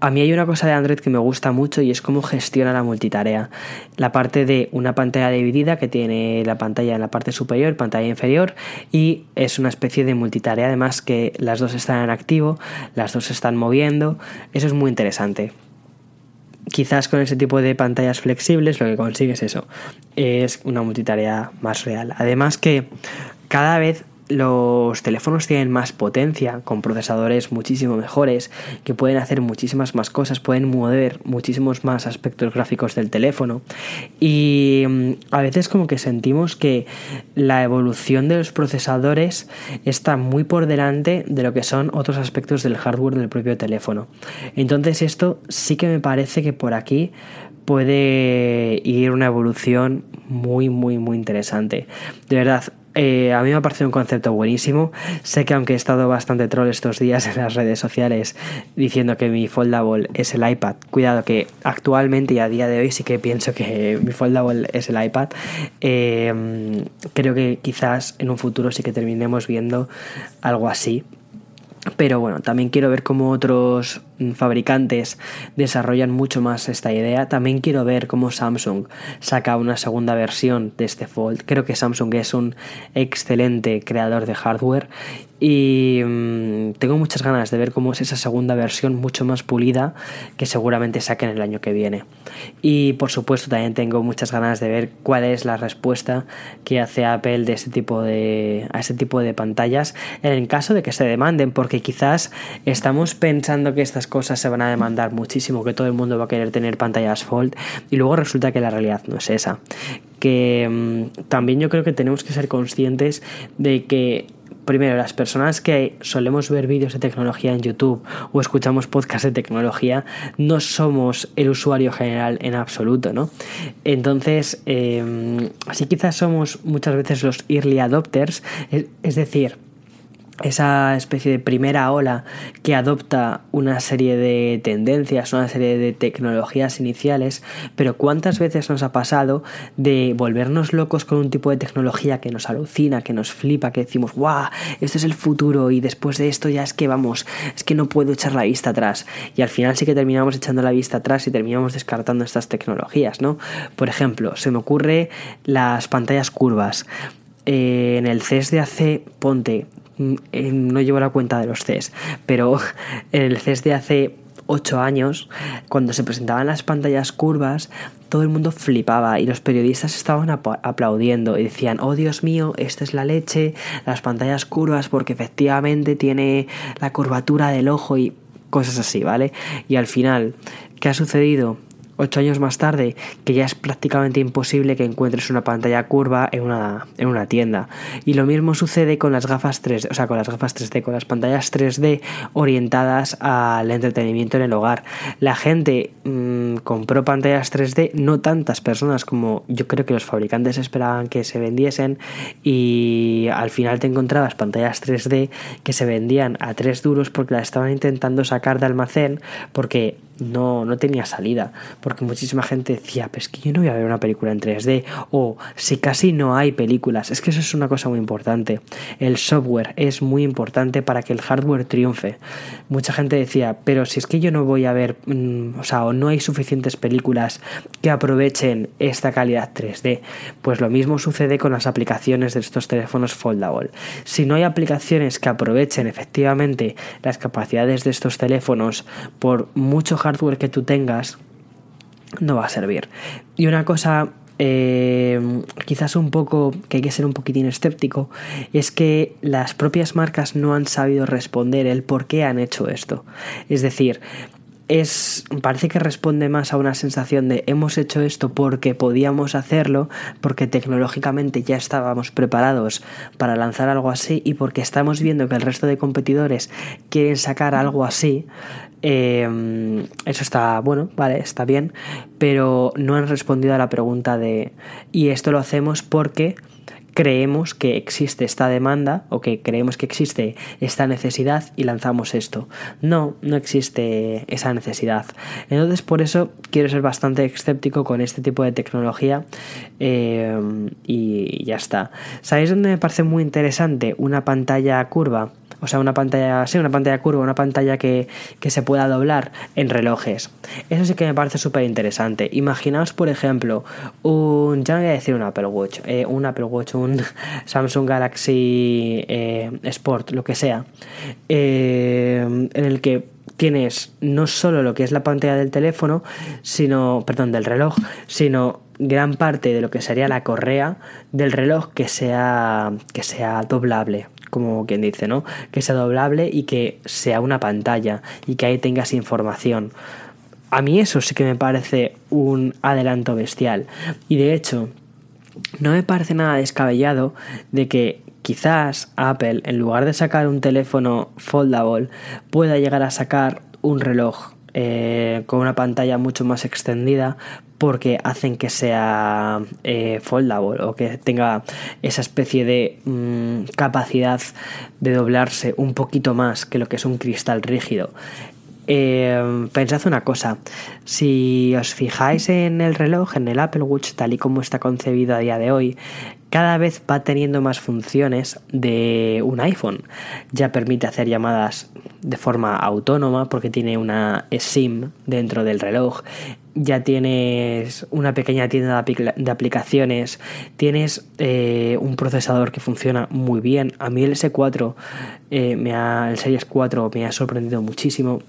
A mí hay una cosa de Android que me gusta mucho y es cómo gestiona la multitarea. La parte de una pantalla dividida que tiene la pantalla en la parte superior, pantalla inferior y es una especie de multitarea además que las dos están en activo, las dos se están moviendo. Eso es muy interesante. Quizás con ese tipo de pantallas flexibles lo que consigues eso es una multitarea más real. Además que cada vez los teléfonos tienen más potencia, con procesadores muchísimo mejores, que pueden hacer muchísimas más cosas, pueden mover muchísimos más aspectos gráficos del teléfono. Y mm, a veces como que sentimos que la evolución de los procesadores está muy por delante de lo que son otros aspectos del hardware del propio teléfono. Entonces esto sí que me parece que por aquí puede ir una evolución muy, muy, muy interesante. De verdad, eh, a mí me ha parecido un concepto buenísimo. Sé que aunque he estado bastante troll estos días en las redes sociales diciendo que mi foldable es el iPad, cuidado que actualmente y a día de hoy sí que pienso que mi foldable es el iPad. Eh, creo que quizás en un futuro sí que terminemos viendo algo así. Pero bueno, también quiero ver cómo otros fabricantes desarrollan mucho más esta idea. También quiero ver cómo Samsung saca una segunda versión de este Fold. Creo que Samsung es un excelente creador de hardware y mm, tengo muchas ganas de ver cómo es esa segunda versión mucho más pulida que seguramente saquen el año que viene. Y por supuesto también tengo muchas ganas de ver cuál es la respuesta que hace Apple de este tipo de, a este tipo de pantallas en el caso de que se demanden, porque quizás estamos pensando que estas cosas se van a demandar muchísimo, que todo el mundo va a querer tener pantallas Fold y luego resulta que la realidad no es esa. Que mm, también yo creo que tenemos que ser conscientes de que primero, las personas que solemos ver vídeos de tecnología en YouTube o escuchamos podcasts de tecnología, no somos el usuario general en absoluto, ¿no? Entonces, eh, así quizás somos muchas veces los early adopters, es decir, esa especie de primera ola que adopta una serie de tendencias, una serie de tecnologías iniciales, pero ¿cuántas veces nos ha pasado de volvernos locos con un tipo de tecnología que nos alucina, que nos flipa, que decimos, ¡guau! Este es el futuro y después de esto ya es que vamos, es que no puedo echar la vista atrás. Y al final sí que terminamos echando la vista atrás y terminamos descartando estas tecnologías, ¿no? Por ejemplo, se me ocurre las pantallas curvas. Eh, en el CES de hace, ponte, eh, no llevo la cuenta de los CES, pero en el CES de hace 8 años, cuando se presentaban las pantallas curvas, todo el mundo flipaba y los periodistas estaban aplaudiendo y decían, oh Dios mío, esta es la leche, las pantallas curvas porque efectivamente tiene la curvatura del ojo y cosas así, ¿vale? Y al final, ¿qué ha sucedido? Ocho años más tarde que ya es prácticamente imposible que encuentres una pantalla curva en una, en una tienda. Y lo mismo sucede con las gafas 3D, o sea, con las gafas 3D, con las pantallas 3D orientadas al entretenimiento en el hogar. La gente mm, compró pantallas 3D, no tantas personas como yo creo que los fabricantes esperaban que se vendiesen y al final te encontrabas pantallas 3D que se vendían a 3 duros porque las estaban intentando sacar de almacén porque no, no tenía salida, porque muchísima gente decía, pues que yo no voy a ver una película en 3D, o si casi no hay películas, es que eso es una cosa muy importante, el software es muy importante para que el hardware triunfe. Mucha gente decía, pero si es que yo no voy a ver, mm, o sea, o no hay suficientes películas que aprovechen esta calidad 3D, pues lo mismo sucede con las aplicaciones de estos teléfonos foldable. Si no hay aplicaciones que aprovechen efectivamente las capacidades de estos teléfonos por mucho hardware que tú tengas no va a servir. Y una cosa eh, quizás un poco que hay que ser un poquitín escéptico es que las propias marcas no han sabido responder el por qué han hecho esto. Es decir, es parece que responde más a una sensación de hemos hecho esto porque podíamos hacerlo, porque tecnológicamente ya estábamos preparados para lanzar algo así y porque estamos viendo que el resto de competidores quieren sacar algo así. Eh, eso está bueno, vale, está bien, pero no han respondido a la pregunta de y esto lo hacemos porque creemos que existe esta demanda o que creemos que existe esta necesidad y lanzamos esto. No, no existe esa necesidad. Entonces por eso quiero ser bastante escéptico con este tipo de tecnología eh, y ya está. ¿Sabéis dónde me parece muy interesante una pantalla curva? O sea, una pantalla, sí, una pantalla curva, una pantalla que, se pueda doblar en relojes. Eso sí que me parece súper interesante. Imaginaos, por ejemplo, un, ya no voy a decir un Apple Watch, eh, un Apple Watch, un Samsung Galaxy eh, Sport, lo que sea, eh, en el que tienes no solo lo que es la pantalla del teléfono, sino, perdón, del reloj, sino gran parte de lo que sería la correa del reloj que sea que sea doblable como quien dice, ¿no? Que sea doblable y que sea una pantalla y que ahí tengas información. A mí eso sí que me parece un adelanto bestial. Y de hecho, no me parece nada descabellado de que quizás Apple, en lugar de sacar un teléfono foldable, pueda llegar a sacar un reloj eh, con una pantalla mucho más extendida porque hacen que sea eh, foldable o que tenga esa especie de mm, capacidad de doblarse un poquito más que lo que es un cristal rígido. Eh, pensad una cosa, si os fijáis en el reloj, en el Apple Watch tal y como está concebido a día de hoy, cada vez va teniendo más funciones de un iPhone. Ya permite hacer llamadas de forma autónoma porque tiene una SIM dentro del reloj ya tienes una pequeña tienda de aplicaciones, tienes eh, un procesador que funciona muy bien. A mí el S4, eh, me ha, el Series 4 me ha sorprendido muchísimo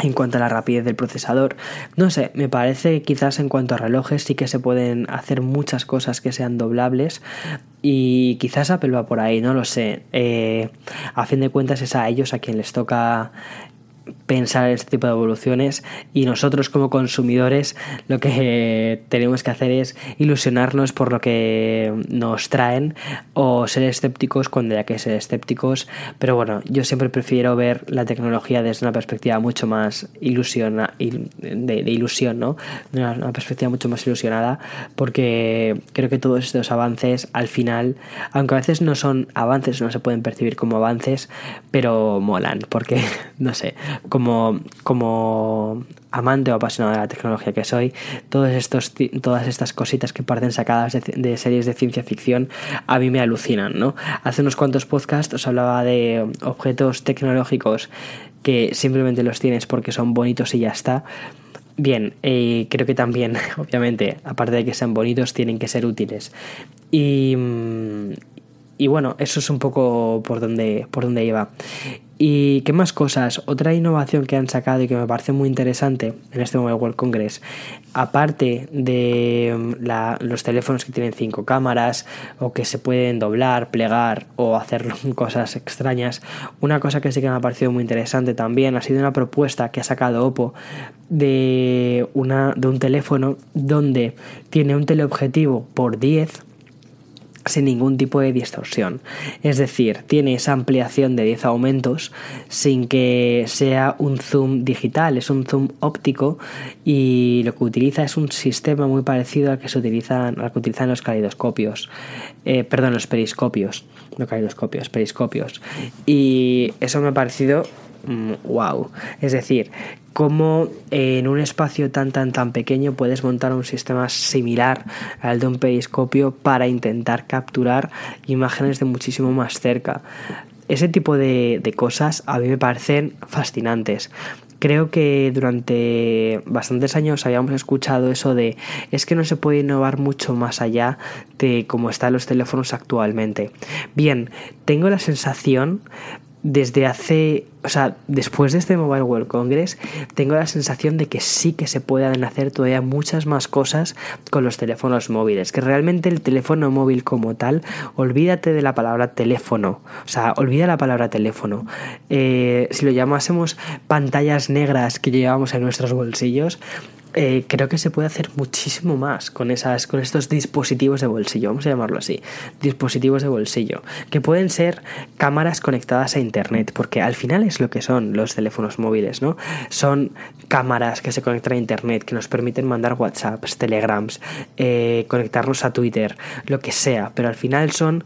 en cuanto a la rapidez del procesador. No sé, me parece que quizás en cuanto a relojes sí que se pueden hacer muchas cosas que sean doblables y quizás Apple va por ahí, no lo sé. Eh, a fin de cuentas es a ellos a quien les toca pensar este tipo de evoluciones y nosotros como consumidores lo que tenemos que hacer es ilusionarnos por lo que nos traen o ser escépticos cuando haya que ser escépticos pero bueno yo siempre prefiero ver la tecnología desde una perspectiva mucho más ilusiona, de, ilusión ¿no? Una, una perspectiva mucho más ilusionada porque creo que todos estos avances al final aunque a veces no son avances no se pueden percibir como avances pero molan porque no sé como, como amante o apasionado de la tecnología que soy, todos estos, todas estas cositas que parecen sacadas de, series de ciencia ficción a mí me alucinan, ¿no? Hace unos cuantos podcasts os hablaba de objetos tecnológicos que simplemente los tienes porque son bonitos y ya está. Bien, eh, creo que también, obviamente, aparte de que sean bonitos, tienen que ser útiles. Y, y bueno, eso es un poco por donde, por donde iba. ¿Y qué más cosas? Otra innovación que han sacado y que me parece muy interesante en este Mobile World Congress, aparte de mm, los teléfonos que tienen cinco cámaras o que se pueden doblar, plegar o hacer cosas extrañas, una cosa que sí que me ha parecido muy interesante también ha sido una propuesta que ha sacado Oppo de, una, de un teléfono donde tiene un teleobjetivo por 10 sin ningún tipo de distorsión. Es decir, tiene esa ampliación de 10 aumentos sin que sea un zoom digital, es un zoom óptico y lo que utiliza es un sistema muy parecido al que se utilizan, al que utilizan los caleidoscopios, eh, perdón, los periscopios, no caleidoscopios, periscopios. Y eso me ha parecido wow. Mm, es decir, cómo en un espacio tan tan tan pequeño puedes montar un sistema similar al de un periscopio para intentar capturar imágenes de muchísimo más cerca. Ese tipo de, de cosas a mí me parecen fascinantes creo que durante bastantes años habíamos escuchado eso de es que no se puede innovar mucho más allá de cómo están los teléfonos actualmente. Bien, tengo la sensación desde hace, o sea, después de este Mobile World Congress, tengo la sensación de que sí que se pueden hacer todavía muchas más cosas con los teléfonos móviles. Que realmente el teléfono móvil como tal, olvídate de la palabra teléfono. O sea, olvida la palabra teléfono. Eh, si lo llamásemos pantallas negras que llevamos en nuestros bolsillos, eh, creo que se puede hacer muchísimo más con, esas, con estos dispositivos de bolsillo, vamos a llamarlo así, dispositivos de bolsillo, que pueden ser cámaras conectadas a Internet, porque al final es lo que son los teléfonos móviles, ¿no? Son cámaras que se conectan a Internet, que nos permiten mandar WhatsApps, Telegrams, eh, conectarnos a Twitter, lo que sea, pero al final son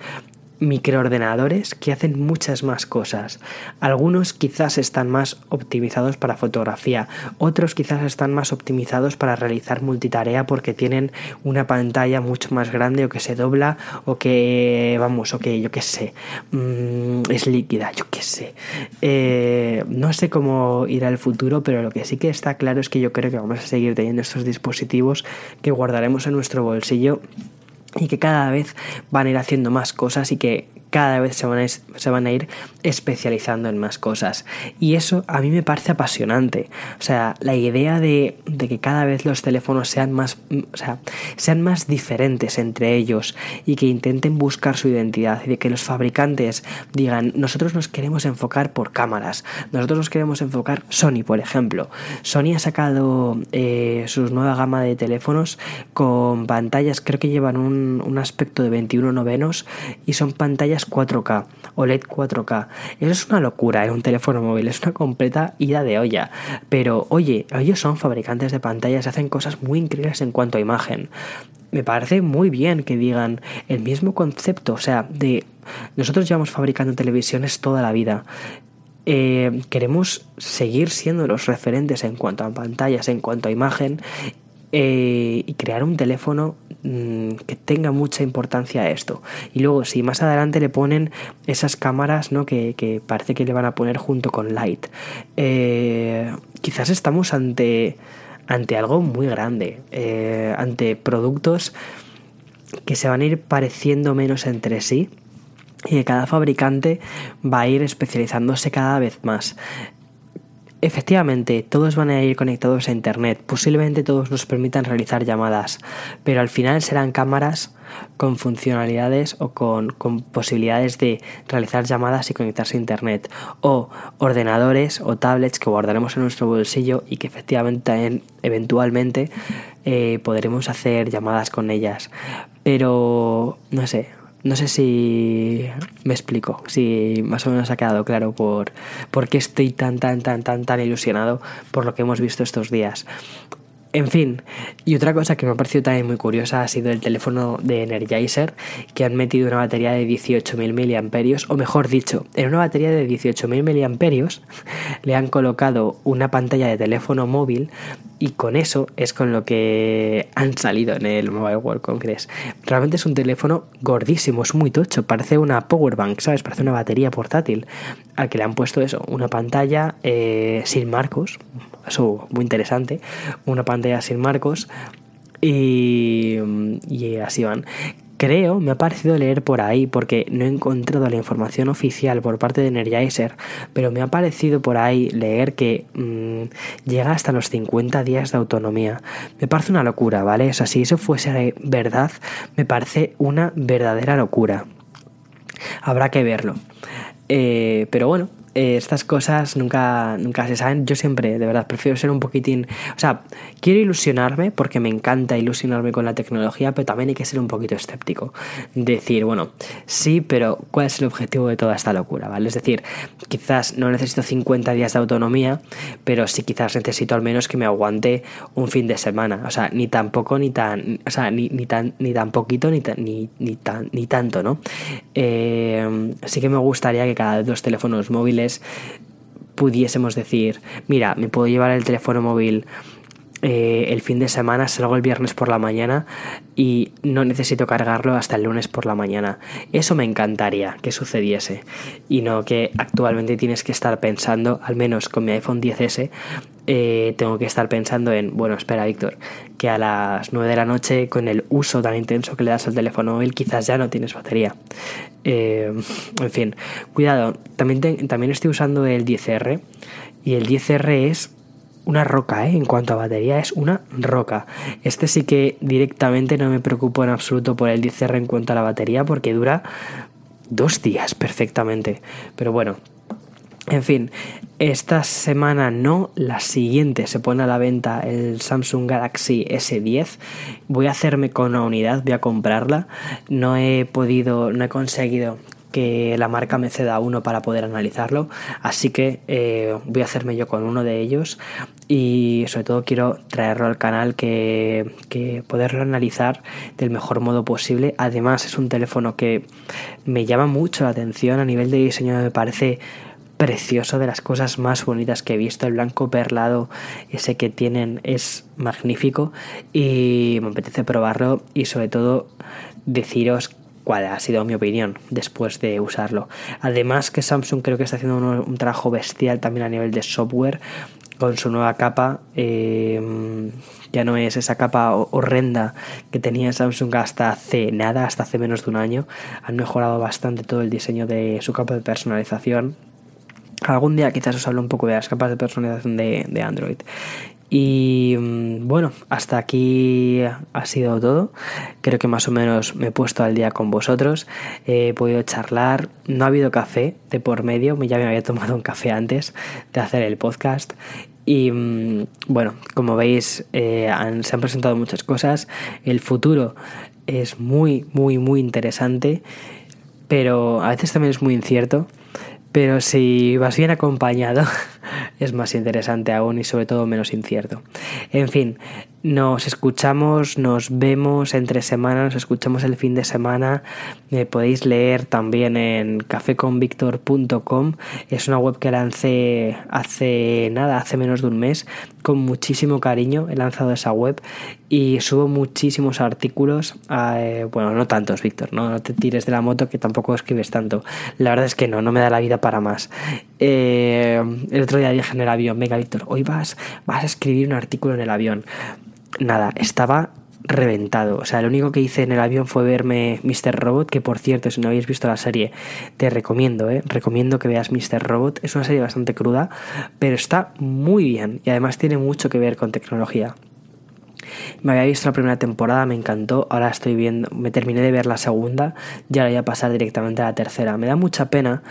microordenadores que hacen muchas más cosas. Algunos quizás están más optimizados para fotografía, otros quizás están más optimizados para realizar multitarea porque tienen una pantalla mucho más grande o que se dobla o que, vamos, o que yo qué sé, mm, es líquida, yo qué sé. Eh, no sé cómo irá el futuro, pero lo que sí que está claro es que yo creo que vamos a seguir teniendo estos dispositivos que guardaremos en nuestro bolsillo y que cada vez van a ir haciendo más cosas y que cada vez se van, a, se van a ir especializando en más cosas. Y eso a mí me parece apasionante. O sea, la idea de, que cada vez los teléfonos sean más, o sea, sean más diferentes entre ellos y que intenten buscar su identidad y de que los fabricantes digan, nosotros nos queremos enfocar por cámaras, nosotros nos queremos enfocar, Sony por ejemplo. Sony ha sacado eh, su nueva gama de teléfonos con pantallas, creo que llevan un, un aspecto de 21 novenos y son pantallas 4K, OLED 4K. Eso es una locura en un teléfono móvil, es una completa ida de olla. Pero oye, ellos son fabricantes de pantallas, hacen cosas muy increíbles en cuanto a imagen. Me parece muy bien que digan el mismo concepto, o sea, de nosotros llevamos fabricando televisiones toda la vida. Eh, queremos seguir siendo los referentes en cuanto a pantallas, en cuanto a imagen eh, y crear un teléfono mm, que tenga mucha importancia a esto. Y luego, si más adelante le ponen esas cámaras ¿no? que, parece que le van a poner junto con Light, eh, quizás estamos ante, ante algo muy grande, eh, ante productos que se van a ir pareciendo menos entre sí y que cada fabricante va a ir especializándose cada vez más. Efectivamente, todos van a ir conectados a Internet, posiblemente todos nos permitan realizar llamadas, pero al final serán cámaras con funcionalidades o con, posibilidades de realizar llamadas y conectarse a Internet, o ordenadores o tablets que guardaremos en nuestro bolsillo y que efectivamente eventualmente eh, podremos hacer llamadas con ellas. Pero, no sé, no sé si me explico, si más o menos ha quedado claro por, por qué estoy tan, tan, tan, tan, tan ilusionado por lo que hemos visto estos días. En fin, y otra cosa que me ha parecido también muy curiosa ha sido el teléfono de Energizer, que han metido una batería de 18.000 miliamperios, o mejor dicho, en una batería de 18.000 miliamperios le han colocado una pantalla de teléfono móvil y con eso es con lo que han salido en el Mobile World Congress. Realmente es un teléfono gordísimo, es muy tocho, parece una power bank, ¿sabes? Parece una batería portátil al que le han puesto eso, una pantalla eh, sin marcos, eso muy interesante, una pantalla sin marcos y, y así van. creo, me ha parecido leer por ahí, porque no he encontrado la información oficial por parte de Energizer, pero me ha parecido por ahí leer que mm, llega hasta los 50 días de autonomía. Me parece una locura, ¿vale? O sea, si eso fuese verdad, me parece una verdadera locura. Habrá que verlo. Eh, pero bueno, eh, estas cosas nunca, nunca se saben. Yo siempre, de verdad, prefiero ser un poquitín. O sea, quiero ilusionarme porque me encanta ilusionarme con la tecnología, pero también hay que ser un poquito escéptico. Decir, bueno, sí, pero ¿cuál es el objetivo de toda esta locura? ¿Vale? Es decir, quizás no necesito 50 días de autonomía, pero sí quizás necesito al menos que me aguante un fin de semana. O sea, ni tampoco ni tan. O sea, ni, ni tan, ni tan poquito ni, ni, ni, tan, ni tanto, ¿no? Eh, sí que me gustaría que cada dos teléfonos móviles pudiésemos decir, mira, me puedo llevar el teléfono móvil eh, el fin de semana, salgo el viernes por la mañana y no necesito cargarlo hasta el lunes por la mañana. Eso me encantaría que sucediese y no que actualmente tienes que estar pensando, al menos con mi iPhone 10S, eh, tengo que estar pensando en, bueno, espera Víctor, que a las 9 de la noche con el uso tan intenso que le das al teléfono móvil quizás ya no tienes batería. Eh, en fin, cuidado, también, también estoy usando el 10R y el 10R es una roca, ¿eh? En cuanto a batería, es una roca. Este sí que directamente no me preocupo en absoluto por el 10R en cuanto a la batería, porque dura dos días perfectamente. Pero bueno, en fin, esta semana no, la siguiente se pone a la venta el Samsung Galaxy S10. Voy a hacerme con una unidad, voy a comprarla. No he podido, no he conseguido que la marca me ceda uno para poder analizarlo. Así que eh, voy a hacerme yo con uno de ellos y sobre todo quiero traerlo al canal que, que poderlo analizar del mejor modo posible. Además es un teléfono que me llama mucho la atención a nivel de diseño, me parece precioso, de las cosas más bonitas que he visto. El blanco perlado, ese que tienen, es magnífico y me apetece probarlo y sobre todo deciros cuál ha sido mi opinión después de usarlo. Además que Samsung creo que está haciendo un, trabajo bestial también a nivel de software con su nueva capa. Eh, ya no es esa capa horrenda que tenía Samsung hasta hace nada, hasta hace menos de un año. Han mejorado bastante todo el diseño de su capa de personalización. Algún día quizás os hablo un poco de las capas de personalización de Android. Y mm, bueno, hasta aquí ha sido todo. Creo que más o menos me he puesto al día con vosotros. He podido charlar. No ha habido café de por medio. Ya me había tomado un café antes de hacer el podcast. Y mm, bueno, como veis, eh, se han presentado muchas cosas. El futuro es muy, muy, muy interesante. Pero a veces también es muy incierto. Pero si vas bien acompañado, es más interesante aún y sobre todo menos incierto. En fin, nos escuchamos, nos vemos entre semanas, nos escuchamos el fin de semana. Me podéis leer también en cafeconvictor.com. Es una web que lancé hace nada, hace menos de un mes, con muchísimo cariño. He lanzado esa web y subo muchísimos artículos. Eh, bueno, no tantos, Víctor, ¿no? no te tires de la moto que tampoco escribes tanto. La verdad es que no, no me da la vida para más. Eh, el otro día dije en el avión, venga, Víctor, hoy vas, vas a escribir un artículo en el avión nada, estaba reventado. O sea, lo único que hice en el avión fue verme Mr. Robot, que por cierto, si no habéis visto la serie, te recomiendo, ¿eh? Recomiendo que veas Mr. Robot. Es una serie bastante cruda, pero está muy bien y además tiene mucho que ver con tecnología. Me había visto la primera temporada, me encantó. Ahora estoy viendo, me terminé de ver la segunda y ahora voy a pasar directamente a la tercera. Me da mucha pena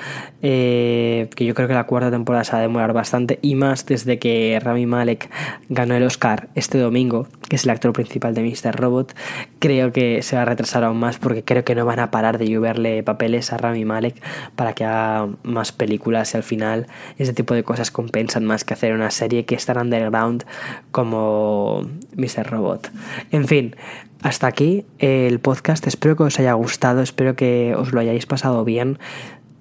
eh, que yo creo que la cuarta temporada se va a demorar bastante y más desde que Rami Malek ganó el Oscar este domingo, que es el actor principal de Mr. Robot. Creo que se va a retrasar aún más porque creo que no van a parar de lloverle papeles a Rami Malek para que haga más películas y al final ese tipo de cosas compensan más que hacer una serie que es tan underground como Mr. Robot. En fin, hasta aquí el podcast. Espero que os haya gustado, espero que os lo hayáis pasado bien.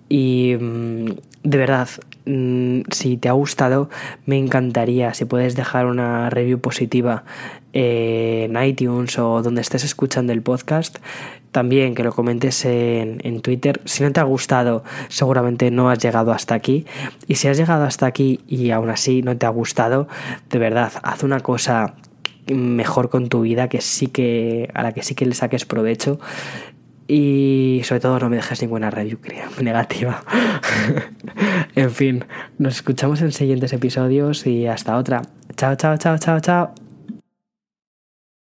Y mm, de verdad, mm, si te ha gustado, me encantaría si puedes dejar una review positiva en iTunes o donde estés escuchando el podcast. También que lo comentes en, en, Twitter. Si no te ha gustado, seguramente no has llegado hasta aquí. Y si has llegado hasta aquí y aún así no te ha gustado, de verdad, haz una cosa mejor con tu vida, que sí que a la que sí que le saques provecho y sobre todo no me dejes ninguna review negativa. en fin, nos escuchamos en siguientes episodios y hasta otra. Chao, chao, chao, chao, chao.